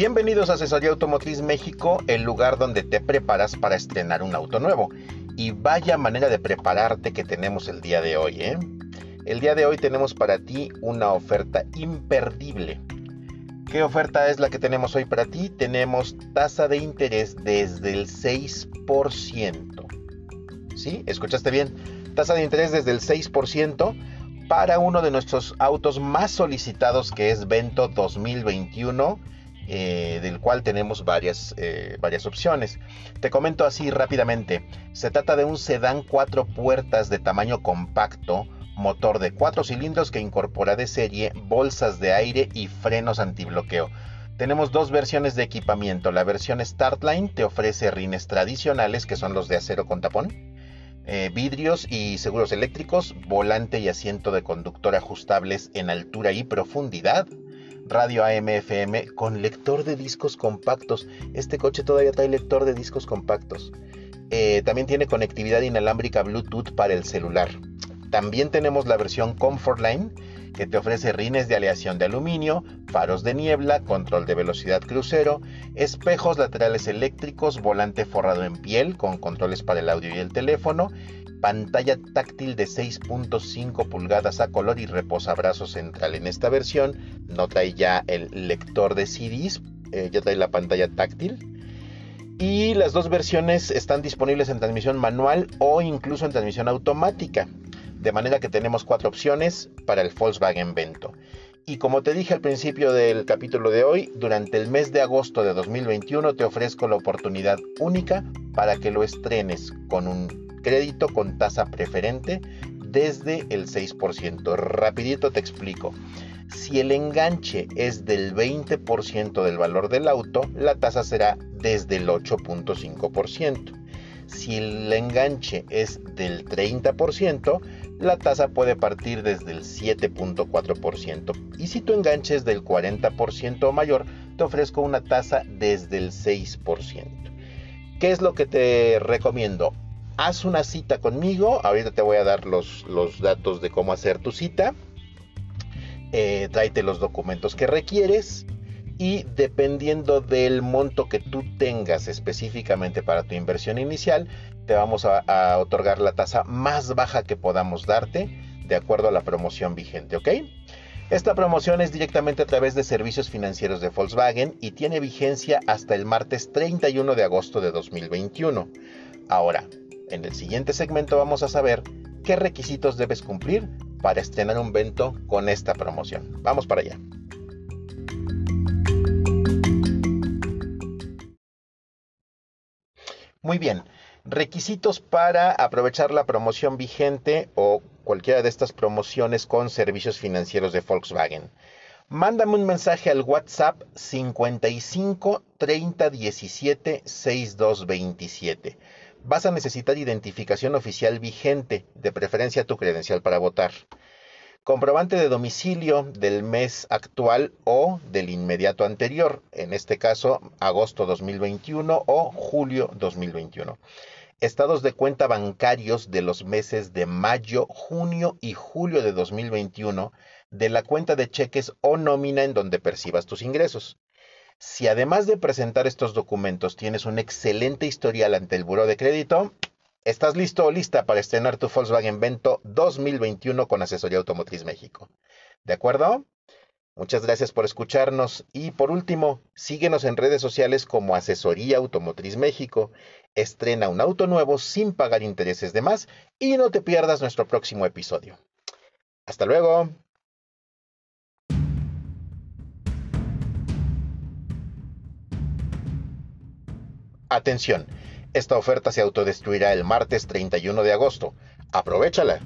Bienvenidos a Asesoría Automotriz México, el lugar donde te preparas para estrenar un auto nuevo. Y vaya manera de prepararte que tenemos el día de hoy, ¿eh? El día de hoy tenemos para ti una oferta imperdible. ¿Qué oferta es la que tenemos hoy para ti? Tenemos tasa de interés desde el 6%. ¿Sí? ¿Escuchaste bien? Tasa de interés desde el 6% para uno de nuestros autos más solicitados que es Vento 2021 eh, del cual tenemos varias, eh, varias opciones. Te comento así rápidamente. Se trata de un sedán cuatro puertas de tamaño compacto, motor de cuatro cilindros que incorpora de serie bolsas de aire y frenos antibloqueo. Tenemos dos versiones de equipamiento. La versión Startline te ofrece rines tradicionales, que son los de acero con tapón, eh, vidrios y seguros eléctricos, volante y asiento de conductor ajustables en altura y profundidad radio AM/FM con lector de discos compactos. Este coche todavía trae lector de discos compactos. Eh, también tiene conectividad inalámbrica Bluetooth para el celular. También tenemos la versión Comfortline que te ofrece rines de aleación de aluminio, faros de niebla, control de velocidad crucero, espejos laterales eléctricos, volante forrado en piel con controles para el audio y el teléfono pantalla táctil de 6.5 pulgadas a color y reposabrazos central. En esta versión no trae ya el lector de CDs, eh, ya trae la pantalla táctil. Y las dos versiones están disponibles en transmisión manual o incluso en transmisión automática. De manera que tenemos cuatro opciones para el Volkswagen Vento. Y como te dije al principio del capítulo de hoy, durante el mes de agosto de 2021 te ofrezco la oportunidad única para que lo estrenes con un crédito con tasa preferente desde el 6%. Rapidito te explico. Si el enganche es del 20% del valor del auto, la tasa será desde el 8.5%. Si el enganche es del 30%, la tasa puede partir desde el 7.4%. Y si tu enganche es del 40% o mayor, te ofrezco una tasa desde el 6%. ¿Qué es lo que te recomiendo? haz una cita conmigo. Ahorita te voy a dar los, los datos de cómo hacer tu cita. Eh, tráete los documentos que requieres. Y dependiendo del monto que tú tengas específicamente para tu inversión inicial, te vamos a, a otorgar la tasa más baja que podamos darte de acuerdo a la promoción vigente, ¿ok? Esta promoción es directamente a través de servicios financieros de Volkswagen y tiene vigencia hasta el martes 31 de agosto de 2021. Ahora, en el siguiente segmento vamos a saber qué requisitos debes cumplir para estrenar un Vento con esta promoción. Vamos para allá. Muy bien, requisitos para aprovechar la promoción vigente o cualquiera de estas promociones con servicios financieros de Volkswagen. Mándame un mensaje al WhatsApp 55 30 17 62 27 vas a necesitar identificación oficial vigente, de preferencia tu credencial para votar. Comprobante de domicilio del mes actual o del inmediato anterior, en este caso agosto 2021 o julio 2021. Estados de cuenta bancarios de los meses de mayo, junio y julio de 2021 de la cuenta de cheques o nómina en donde percibas tus ingresos. Si además de presentar estos documentos tienes un excelente historial ante el Buró de Crédito, estás listo o lista para estrenar tu Volkswagen Vento 2021 con Asesoría Automotriz México. ¿De acuerdo? Muchas gracias por escucharnos y por último, síguenos en redes sociales como Asesoría Automotriz México. Estrena un auto nuevo sin pagar intereses de más y no te pierdas nuestro próximo episodio. Hasta luego. Atención, esta oferta se autodestruirá el martes 31 de agosto. Aprovechala.